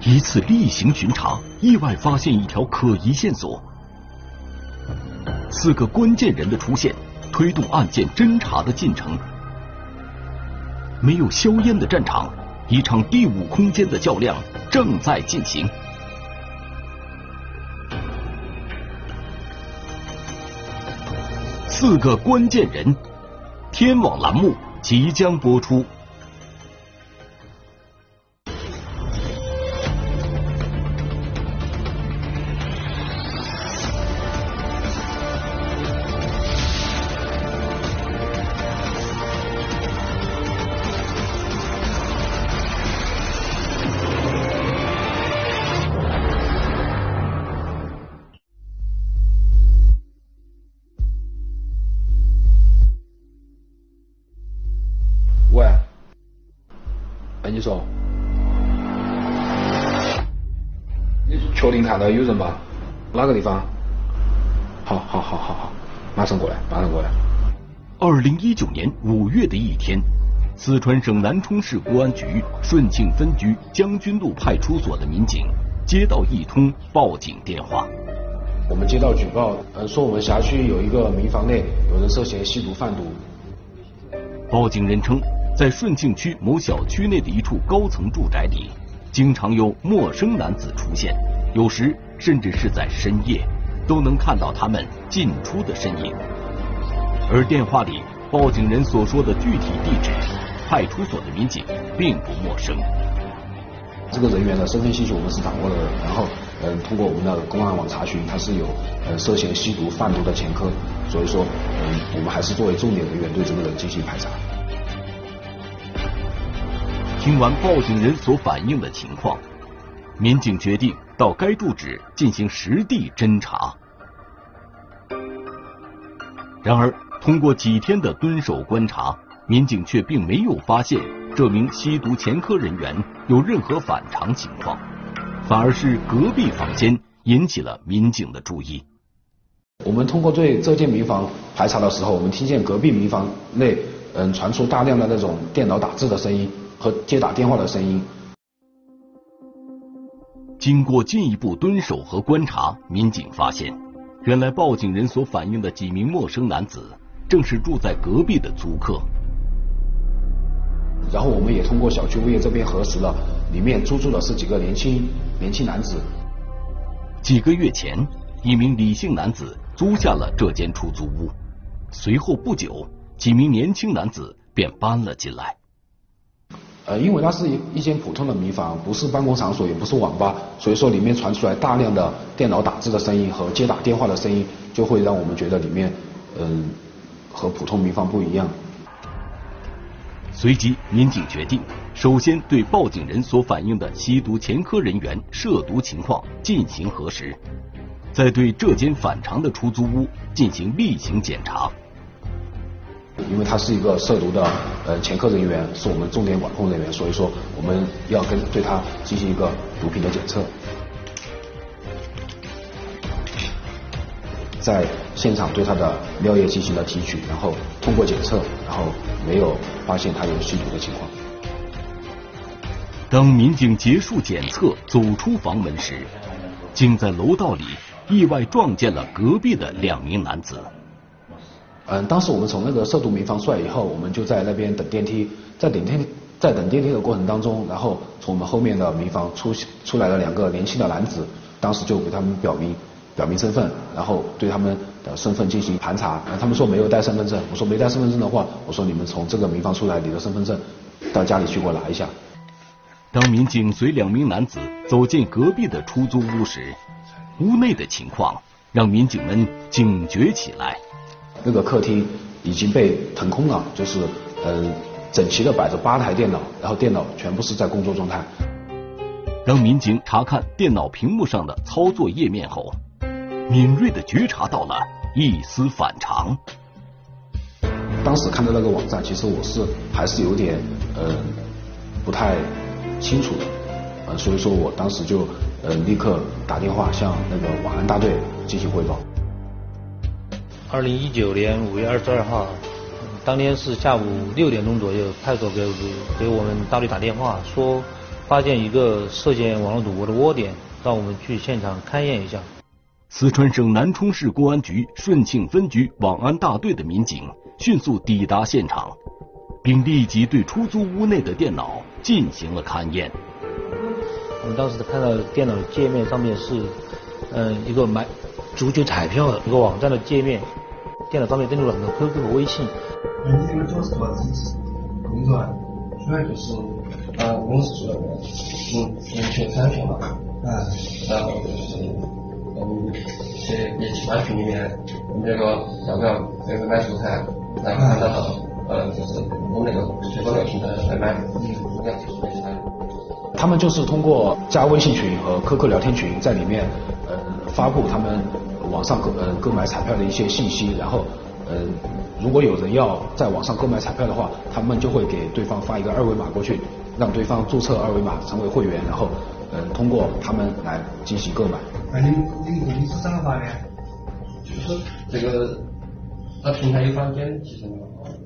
一次例行巡查，意外发现一条可疑线索。四个关键人的出现，推动案件侦查的进程。没有硝烟的战场，一场第五空间的较量正在进行。四个关键人，天网栏目即将播出。你说，你确定看到有人吗？哪个地方？好好好好好，马上过来，马上过来。二零一九年五月的一天，四川省南充市公安局顺庆分局将军路派出所的民警接到一通报警电话。我们接到举报，呃，说我们辖区有一个民房内有人涉嫌吸毒贩毒。报警人称。在顺庆区某小区内的一处高层住宅里，经常有陌生男子出现，有时甚至是在深夜，都能看到他们进出的身影。而电话里报警人所说的具体地址，派出所的民警并不陌生。这个人员的身份信息我们是掌握了，然后嗯，通过我们的公安网查询，他是有呃涉嫌吸毒贩毒的前科，所以说嗯，我们还是作为重点人员对这个人进行排查。听完报警人所反映的情况，民警决定到该住址进行实地侦查。然而，通过几天的蹲守观察，民警却并没有发现这名吸毒前科人员有任何反常情况，反而是隔壁房间引起了民警的注意。我们通过对这间民房排查的时候，我们听见隔壁民房内嗯传出大量的那种电脑打字的声音。和接打电话的声音。经过进一步蹲守和观察，民警发现，原来报警人所反映的几名陌生男子，正是住在隔壁的租客。然后我们也通过小区物业这边核实了，里面租住的是几个年轻年轻男子。几个月前，一名李姓男子租下了这间出租屋，随后不久，几名年轻男子便搬了进来。呃，因为它是一一间普通的民房，不是办公场所，也不是网吧，所以说里面传出来大量的电脑打字的声音和接打电话的声音，就会让我们觉得里面嗯和普通民房不一样。随即，民警决定首先对报警人所反映的吸毒前科人员涉毒情况进行核实，再对这间反常的出租屋进行例行检查。因为他是一个涉毒的呃前科人员，是我们重点管控人员，所以说我们要跟对他进行一个毒品的检测，在现场对他的尿液进行了提取，然后通过检测，然后没有发现他有吸毒的情况。当民警结束检测走出房门时，竟在楼道里意外撞见了隔壁的两名男子。嗯，当时我们从那个涉毒民房出来以后，我们就在那边等电梯，在等电在等电梯的过程当中，然后从我们后面的民房出出来了两个年轻的男子，当时就给他们表明表明身份，然后对他们的身份进行盘查，然后他们说没有带身份证，我说没带身份证的话，我说你们从这个民房出来，你的身份证到家里去给我拿一下。当民警随两名男子走进隔壁的出租屋时，屋内的情况让民警们警觉起来。那个客厅已经被腾空了，就是嗯整齐的摆着八台电脑，然后电脑全部是在工作状态。当民警查看电脑屏幕上的操作页面后，敏锐的觉察到了一丝反常。当时看到那个网站，其实我是还是有点呃不太清楚的，呃所以说我当时就呃立刻打电话向那个网安大队进行汇报。二零一九年五月二十二号，当天是下午六点钟左右，派出所给给我们大队打电话说，发现一个涉嫌网络赌博的窝点，让我们去现场勘验一下。四川省南充市公安局顺庆分局网安大队的民警迅速抵达现场，并立即对出租屋内的电脑进行了勘验。我们当时看到电脑界面上面是，嗯，一个买足球彩票一个网站的界面，电脑上面登录了很多 QQ 和微信。嗯，这个做什么工作啊？主要就是，呃，公司做的，嗯，足球彩票嘛，啊，然后就是。嗯，去一起发群里面，问这个要不要这个买素材，然后看到呃，就是我们那个推广的平台来买，嗯，这样就是买他们就是通过加微信群和 QQ 聊天群，在里面呃发布他们网上购呃购买彩票的一些信息，然后呃如果有人要在网上购买彩票的话，他们就会给对方发一个二维码过去，让对方注册二维码成为会员，然后呃通过他们来进行购买。那你你公司怎么发的？就是这个，那平台有返点提成吗？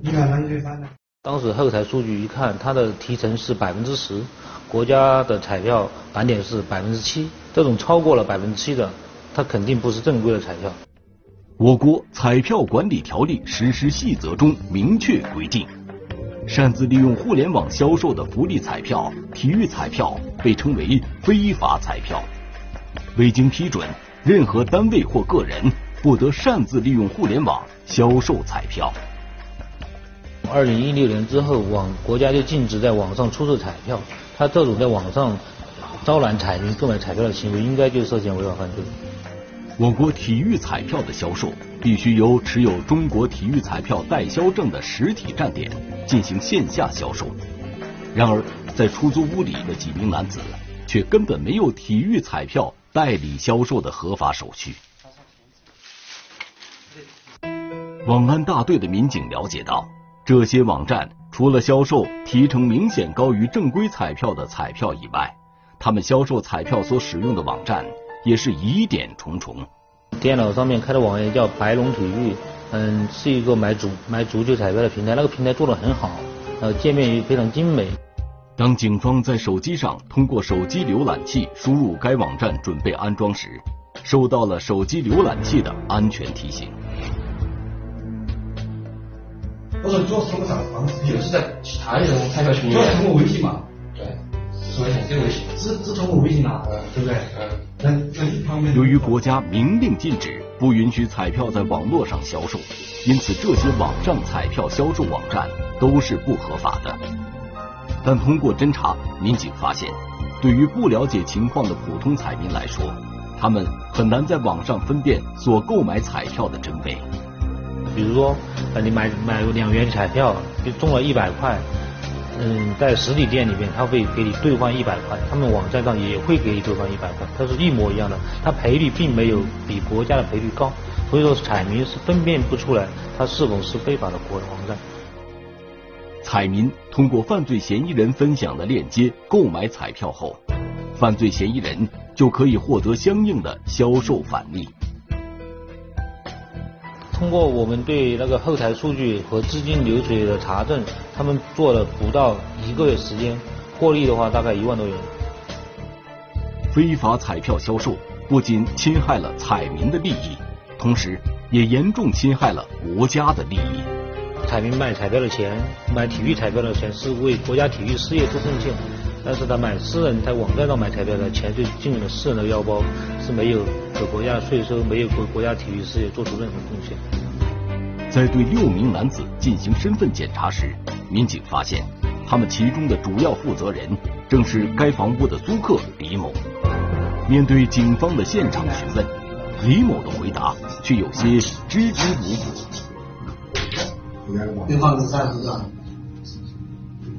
你看那你可以返的。当时后台数据一看，它的提成是百分之十，国家的彩票返点是百分之七，这种超过了百分之七的，它肯定不是正规的彩票。我国彩票管理条例实施细则中明确规定，擅自利用互联网销售的福利彩票、体育彩票被称为非法彩票。未经批准，任何单位或个人不得擅自利用互联网销售彩票。二零一六年之后，网国家就禁止在网上出售彩票，他这种在网上招揽彩民购买彩票的行为，应该就涉嫌违法犯罪。我国体育彩票的销售必须由持有中国体育彩票代销证的实体站点进行线下销售。然而，在出租屋里的几名男子却根本没有体育彩票。代理销售的合法手续。网安大队的民警了解到，这些网站除了销售提成明显高于正规彩票的彩票以外，他们销售彩票所使用的网站也是疑点重重。电脑上面开的网页叫白龙体育，嗯，是一个买足买足球彩票的平台，那个平台做的很好，呃，界面也非常精美。当警方在手机上通过手机浏览器输入该网站准备安装时，收到了手机浏览器的安全提醒。我说你主要是通过啥方式？就是在其他的这种彩票群里通过微信嘛？对，是微信，只有微信。只只通过微信啊？对不对？嗯。由于国家明令禁止，不允许彩票在网络上销售，因此这些网上彩票销售网站都是不合法的。但通过侦查，民警发现，对于不了解情况的普通彩民来说，他们很难在网上分辨所购买彩票的真伪。比如说，呃，你买买两元彩票，就中了一百块，嗯，在实体店里面他会给你兑换一百块，他们网站上也会给你兑换一百块，它是一模一样的，它赔率并没有比国家的赔率高，所以说彩民是分辨不出来它是否是非法的国网站。彩民通过犯罪嫌疑人分享的链接购买彩票后，犯罪嫌疑人就可以获得相应的销售返利。通过我们对那个后台数据和资金流水的查证，他们做了不到一个月时间，获利的话大概一万多元。非法彩票销售不仅侵害了彩民的利益，同时也严重侵害了国家的利益。彩民买彩票的钱，买体育彩票的钱是为国家体育事业做贡献，但是他买私人在网站上买彩票的钱就进了私人的腰包，是没有给国家税收，没有给国家体育事业做出任何贡献。在对六名男子进行身份检查时，民警发现，他们其中的主要负责人正是该房屋的租客李某。面对警方的现场询问，李某的回答却有些支支吾吾。对方是啥子啊？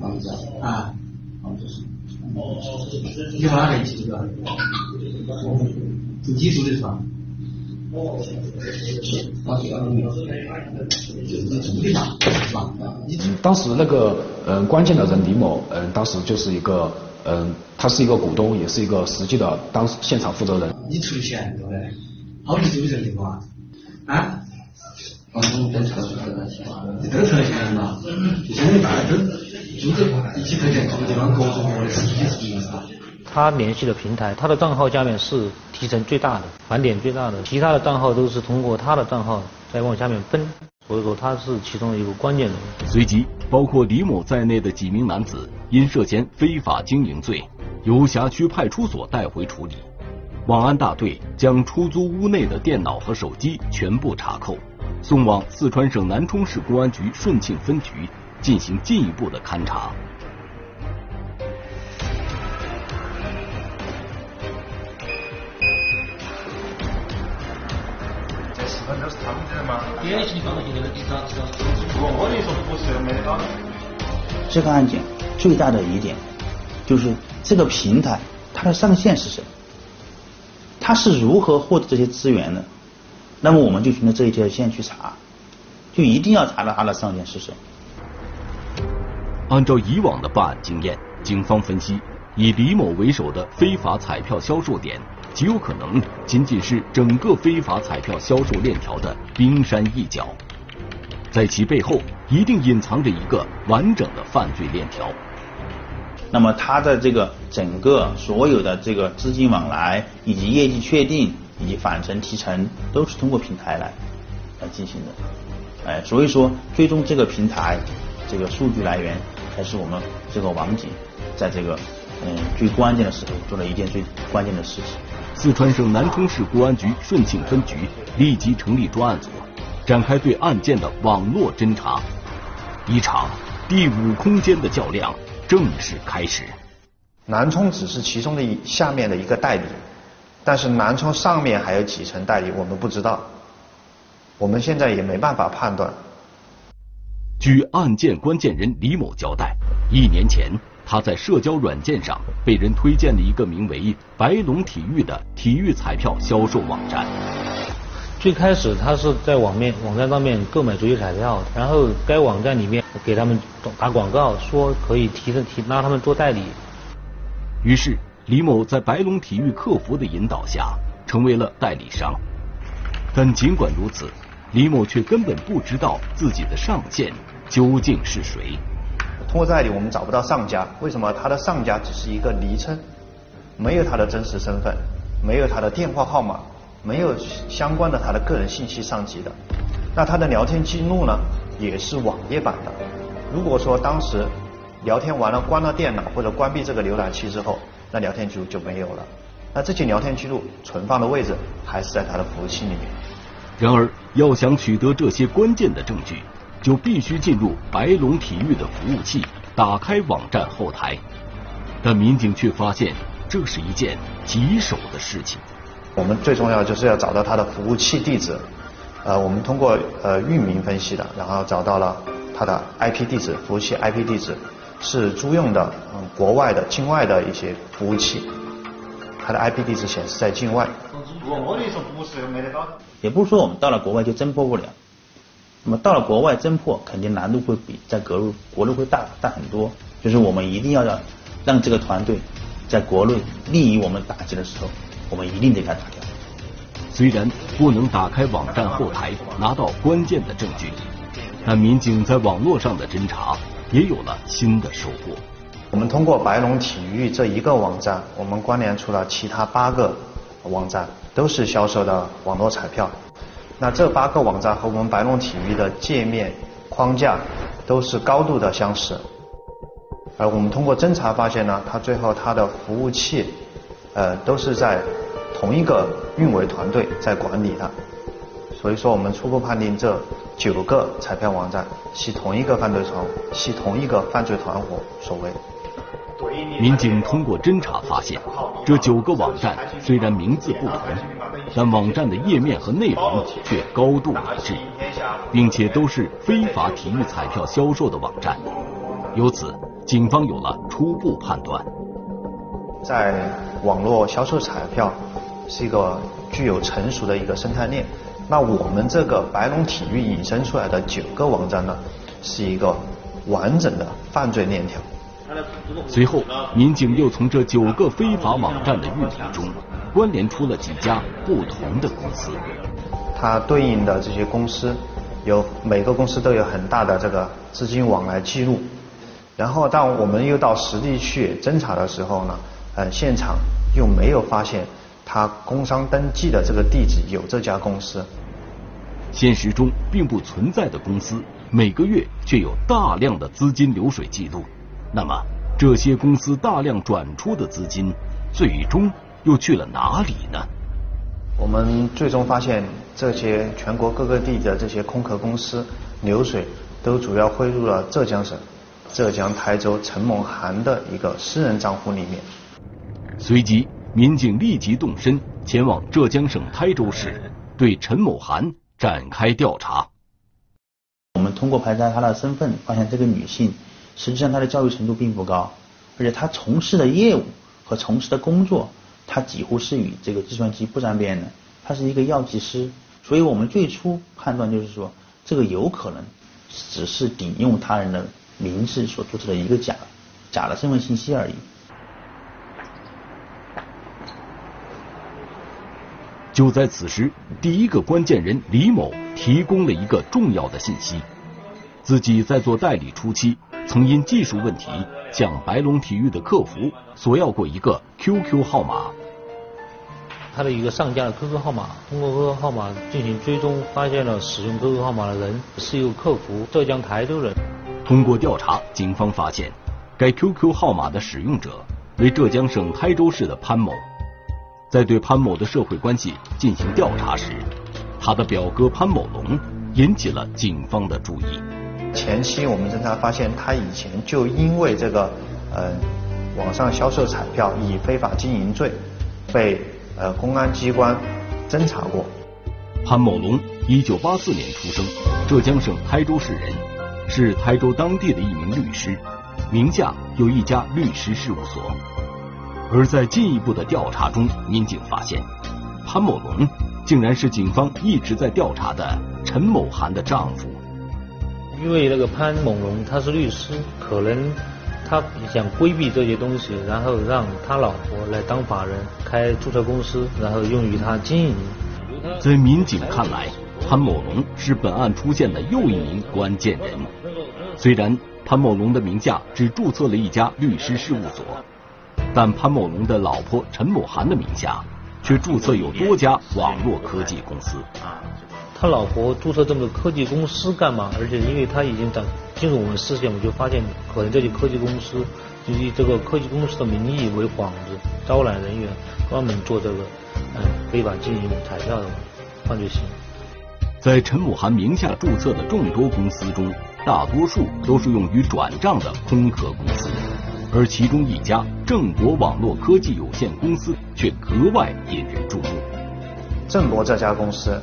房子啊？你放哪里去的？自己住的是吧？当时那个嗯关键的人李某嗯当时就是一个嗯他是一个股东也是一个实际的当现场负责人。你出钱对不对？好久住这个地方啊？啊，你等测出来了？你都测出来嘛？就相当于大家都组织一起推荐这个地方合作的实际是。他联系的平台，他的账号下面是提成最大的，返点最大的，其他的账号都是通过他的账号再往下面分，所以说他是其中的一个关键人物。随即，包括李某在内的几名男子因涉嫌非法经营罪，由辖区派出所带回处理。网安大队将出租屋内的电脑和手机全部查扣，送往四川省南充市公安局顺庆分局进行进一步的勘查。这？个地方，知道我我跟你说不是，没得搞。这个案件最大的疑点就是这个平台它的上线是谁？他是如何获得这些资源的？那么我们就循着这一条线去查，就一定要查到他的上线是谁。按照以往的办案经验，警方分析，以李某为首的非法彩票销售点，极有可能仅仅是整个非法彩票销售链条的冰山一角，在其背后一定隐藏着一个完整的犯罪链条。那么他的这个整个所有的这个资金往来，以及业绩确定，以及返程提成，都是通过平台来来进行的。哎，所以说最终这个平台这个数据来源，才是我们这个王警在这个嗯最关键的时候做了一件最关键的事情。四川省南充市公安局顺庆分局立即成立专案组，展开对案件的网络侦查。一场第五空间的较量。正式开始。南充只是其中的一下面的一个代理，但是南充上面还有几层代理，我们不知道，我们现在也没办法判断。据案件关键人李某交代，一年前他在社交软件上被人推荐了一个名为“白龙体育”的体育彩票销售网站。最开始他是在网面网站上面购买足球彩票，然后该网站里面给他们打广告，说可以提升提拉他们做代理。于是李某在白龙体育客服的引导下成为了代理商。但尽管如此，李某却根本不知道自己的上线究竟是谁。通过这里我们找不到上家，为什么？他的上家只是一个昵称，没有他的真实身份，没有他的电话号码。没有相关的他的个人信息上级的，那他的聊天记录呢，也是网页版的。如果说当时聊天完了关了电脑或者关闭这个浏览器之后，那聊天记录就没有了。那这些聊天记录存放的位置还是在他的服务器里面。然而，要想取得这些关键的证据，就必须进入白龙体育的服务器，打开网站后台。但民警却发现，这是一件棘手的事情。我们最重要就是要找到它的服务器地址，呃，我们通过呃域名分析的，然后找到了它的 IP 地址，服务器 IP 地址是租用的嗯国外的境外的一些服务器，它的 IP 地址显示在境外。我的说不是没得搞。也不是说我们到了国外就侦破不了，那么到了国外侦破肯定难度会比在国内国内会大大很多，就是我们一定要让让这个团队在国内利于我们打击的时候。我们一定得给他打掉。虽然不能打开网站后台拿到关键的证据，但民警在网络上的侦查也有了新的收获。我们通过白龙体育这一个网站，我们关联出了其他八个网站，都是销售的网络彩票。那这八个网站和我们白龙体育的界面框架都是高度的相似。而我们通过侦查发现呢，它最后它的服务器，呃，都是在。同一个运维团队在管理的，所以说我们初步判定这九个彩票网站系同一个犯罪团，系同一个犯罪团伙所为。民警通过侦查发现，这九个网站虽然名字不同，但网站的页面和内容却高度一致，并且都是非法体育彩票销售的网站。由此，警方有了初步判断，在网络销售彩票。是一个具有成熟的一个生态链。那我们这个白龙体育引申出来的九个网站呢，是一个完整的犯罪链条。随后，民警又从这九个非法网站的运营中，关联出了几家不同的公司。它对应的这些公司，有每个公司都有很大的这个资金往来记录。然后当我们又到实地去侦查的时候呢，呃，现场又没有发现他工商登记的这个地址有这家公司。现实中并不存在的公司，每个月却有大量的资金流水记录。那么，这些公司大量转出的资金，最终又去了哪里呢？我们最终发现，这些全国各个地的这些空壳公司流水，都主要汇入了浙江省浙江台州陈某涵的一个私人账户里面。随即，民警立即动身前往浙江省台州市，对陈某涵。展开调查。我们通过排查她的身份，发现这个女性实际上她的教育程度并不高，而且她从事的业务和从事的工作，他几乎是与这个计算机不沾边的。他是一个药剂师，所以我们最初判断就是说，这个有可能只是顶用他人的名字所注册的一个假假的身份信息而已。就在此时，第一个关键人李某提供了一个重要的信息：自己在做代理初期，曾因技术问题向白龙体育的客服索要过一个 QQ 号码。他的一个上家的 QQ 号码，通过 QQ 号码进行追踪，发现了使用 QQ 号码的人是一个客服，浙江台州人。通过调查，警方发现该 QQ 号码的使用者为浙江省台州市的潘某。在对潘某的社会关系进行调查时，他的表哥潘某龙引起了警方的注意。前期我们侦查发现，他以前就因为这个呃网上销售彩票以非法经营罪被呃公安机关侦查过。潘某龙，一九八四年出生，浙江省台州市人，是台州当地的一名律师，名下有一家律师事务所。而在进一步的调查中，民警发现，潘某龙竟然是警方一直在调查的陈某涵的丈夫。因为那个潘某龙他是律师，可能他想规避这些东西，然后让他老婆来当法人开注册公司，然后用于他经营。在民警看来，潘某龙是本案出现的又一名关键人物。虽然潘某龙的名下只注册了一家律师事务所。但潘某龙的老婆陈某涵的名下却注册有多家网络科技公司。他老婆注册这么个科技公司干嘛？而且因为他已经等进入我们视线，我就发现可能这些科技公司就以这个科技公司的名义为幌子，招揽人员，专门做这个嗯非法经营彩票的犯罪行为。在陈某涵名下注册的众多公司中，大多数都是用于转账的空壳公司。而其中一家正博网络科技有限公司却格外引人注目。正博这家公司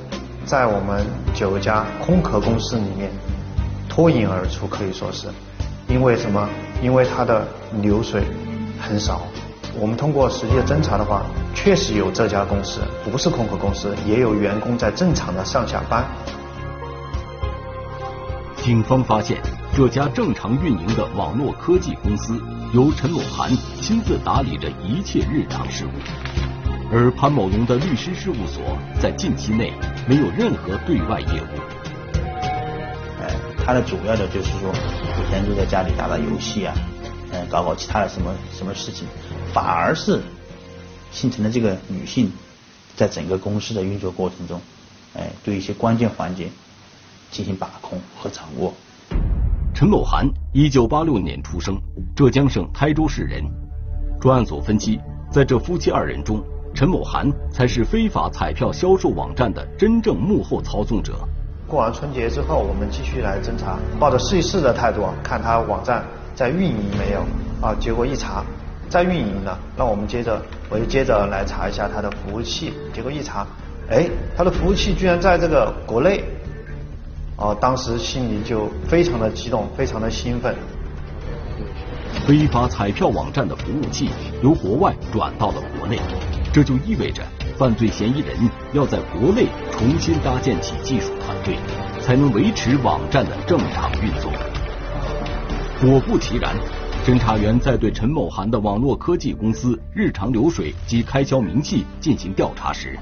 在我们九家空壳公司里面脱颖而出，可以说是，因为什么？因为它的流水很少。我们通过实际的侦查的话，确实有这家公司不是空壳公司，也有员工在正常的上下班。警方发现。这家正常运营的网络科技公司，由陈某涵亲自打理着一切日常事务，而潘某龙的律师事务所在近期内没有任何对外业务。哎，他的主要的就是说，每天就在家里打打游戏啊，嗯，搞搞其他的什么什么事情，反而是姓陈的这个女性在整个公司的运作过程中，哎，对一些关键环节进行把控和掌握。陈某涵，一九八六年出生，浙江省台州市人。专案组分析，在这夫妻二人中，陈某涵才是非法彩票销售网站的真正幕后操纵者。过完春节之后，我们继续来侦查，抱着试一试的态度，看他网站在运营没有啊？结果一查，在运营呢，那我们接着，我就接着来查一下他的服务器。结果一查，哎，他的服务器居然在这个国内。啊，当时心里就非常的激动，非常的兴奋。非法彩票网站的服务器由国外转到了国内，这就意味着犯罪嫌疑人要在国内重新搭建起技术团队，才能维持网站的正常运作。果不其然，侦查员在对陈某涵的网络科技公司日常流水及开销明细进行调查时，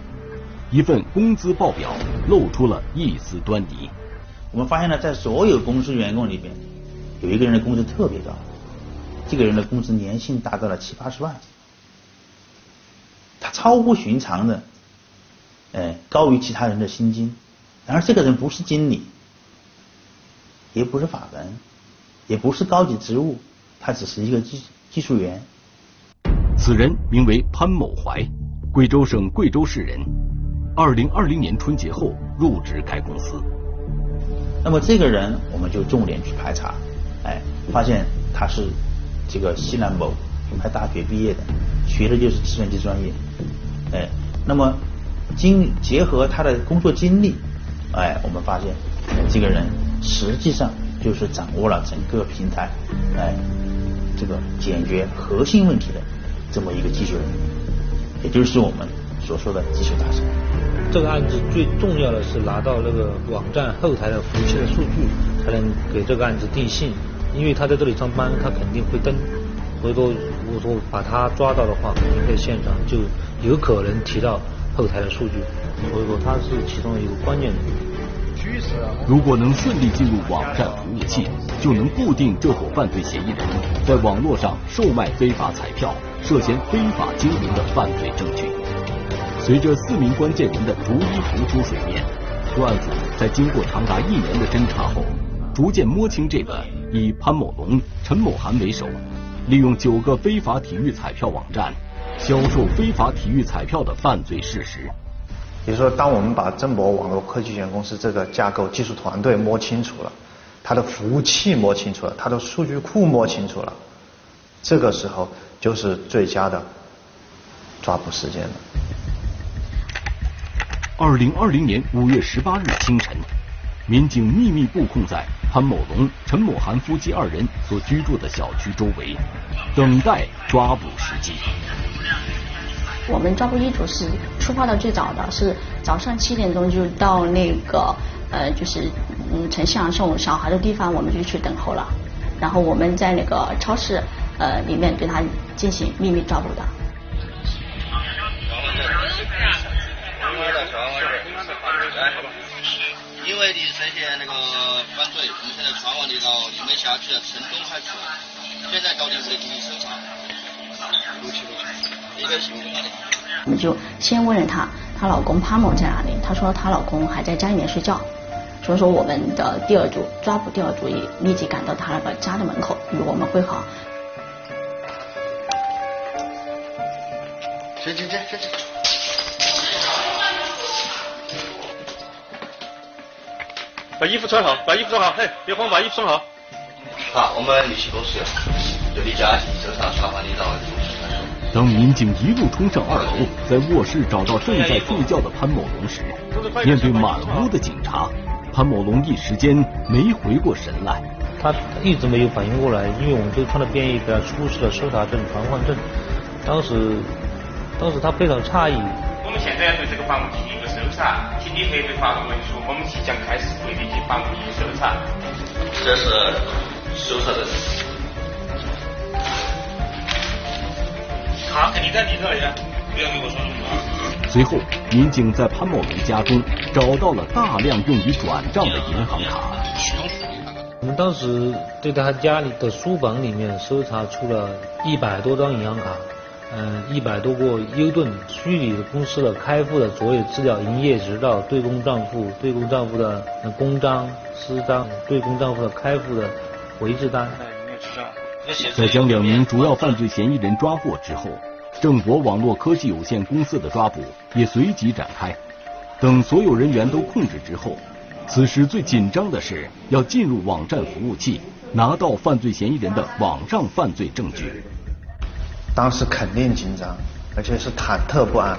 一份工资报表露出了一丝端倪。我们发现呢，在所有公司员工里边，有一个人的工资特别高，这个人的工资年薪达到了七八十万，超乎寻常的，呃，高于其他人的薪金。然而，这个人不是经理，也不是法人，也不是高级职务，他只是一个技技术员。此人名为潘某怀，贵州省贵州市人。二零二零年春节后入职该公司。那么这个人，我们就重点去排查，哎，发现他是这个西南某品牌大学毕业的，学的就是计算机专业，哎，那么经结合他的工作经历。哎，我们发现这个人实际上就是掌握了整个平台，哎，这个解决核心问题的这么一个技术人，也就是我们所说的技术大神。这个案子最重要的是拿到那个网站后台的服务器的数据，才能给这个案子定性。因为他在这里上班，他肯定会登，回头如果说把他抓到的话，肯定在现场就有可能提到后台的数据。所以说他是其中一个关键的。如果能顺利进入网站服务器，就能固定这伙犯罪嫌疑人在网络上售卖非法彩票、涉嫌非法经营的犯罪证据。随着四名关键人的逐一浮出水面，专案组在经过长达一年的侦查后，逐渐摸清这个以潘某龙、陈某涵为首，利用九个非法体育彩票网站销售非法体育彩票的犯罪事实。也就是说，当我们把正博网络科技有限公司这个架构、技术团队摸清楚了，它的服务器摸清楚了，它的数据库摸清楚了，这个时候就是最佳的抓捕时间了。二零二零年五月十八日清晨，民警秘密布控在潘某龙、陈某涵夫妻二人所居住的小区周围，等待抓捕时机。我们抓捕一组是出发的最早的是早上七点钟就到那个呃就是嗯陈向送小孩的地方，我们就去等候了。然后我们在那个超市呃里面对他进行秘密抓捕的。因为你涉嫌那个犯罪，我们现在传唤你到你们辖区的城东派出所，现在到你屋里进行搜查。我们就先问了她，她老公潘某在哪里？她说她老公还在家里面睡觉。所以说我们的第二组抓捕第二组也立即赶到他那个家的门口与我们会好。进进进进进。把衣服穿好，把衣服穿好，嘿，别慌，把衣服穿好。好，我们立即落实，就离家进行搜查，传唤你到当民警一路冲上二楼，在卧室找到正在睡觉的潘某龙时，面对满屋的警察，潘某龙一时间没回过神来。他一直没有反应过来，因为我们都穿了便衣给他出示了搜查证、传唤证。当时，当时他非常诧异。我们现在要对这个房屋进行一个搜查，请你核对法律文书，我们即将开始对你的房屋进行搜查。这是搜查证。他肯定在你这里，不要跟我说那么多。随后，民警在潘某龙家中找到了大量用于转账的银行卡。我们当时对他家里的书房里面搜查出了一百多张银行卡，嗯，一百多个优盾虚拟公司的开户的所有资料、营业执照、对公账户、对公账户的公章、私章、对公账户的开户的回执单。在将两名主要犯罪嫌疑人抓获之后，正博网络科技有限公司的抓捕也随即展开。等所有人员都控制之后，此时最紧张的是要进入网站服务器，拿到犯罪嫌疑人的网上犯罪证据。当时肯定紧张，而且是忐忑不安，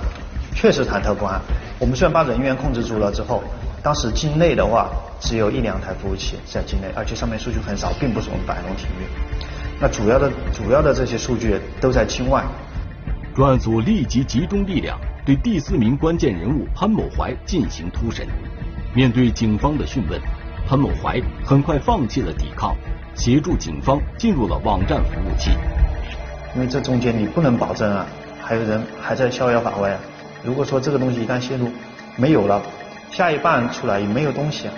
确实忐忑不安。我们虽然把人员控制住了之后，当时境内的话只有一两台服务器在境内，而且上面数据很少，并不是我们百龙体育。那主要的主要的这些数据都在境外。专案组立即集中力量对第四名关键人物潘某怀进行突审。面对警方的讯问，潘某怀很快放弃了抵抗，协助警方进入了网站服务器。因为这中间你不能保证啊，还有人还在逍遥法外啊。如果说这个东西一旦泄露，没有了，下一半出来也没有东西啊。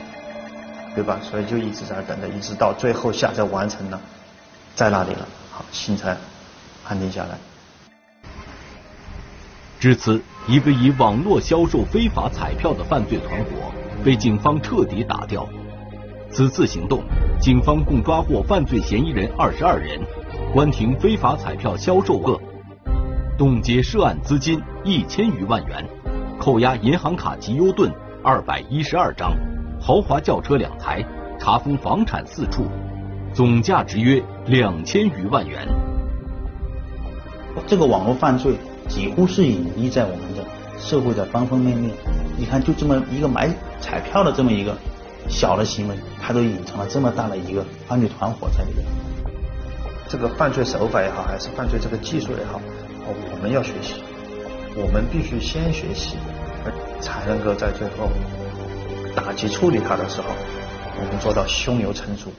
对吧？所以就一直在等着，一直到最后下载完成了，在那里了，好，心才安定下来。至此，一个以网络销售非法彩票的犯罪团伙被警方彻底打掉。此次行动，警方共抓获犯罪嫌疑人二十二人，关停非法彩票销售个，冻结涉案资金一千余万元，扣押银行卡及优盾二百一十二张。豪华轿车两台，查封房产四处，总价值约两千余万元。这个网络犯罪几乎是隐匿在我们的社会的方方面面。你看，就这么一个买彩票的这么一个小的行为，他都隐藏了这么大的一个犯罪团伙在里面。这个犯罪手法也好，还是犯罪这个技术也好，我们要学习，我们必须先学习，才能够在最后。打击处理他的时候，我们做到胸有成竹。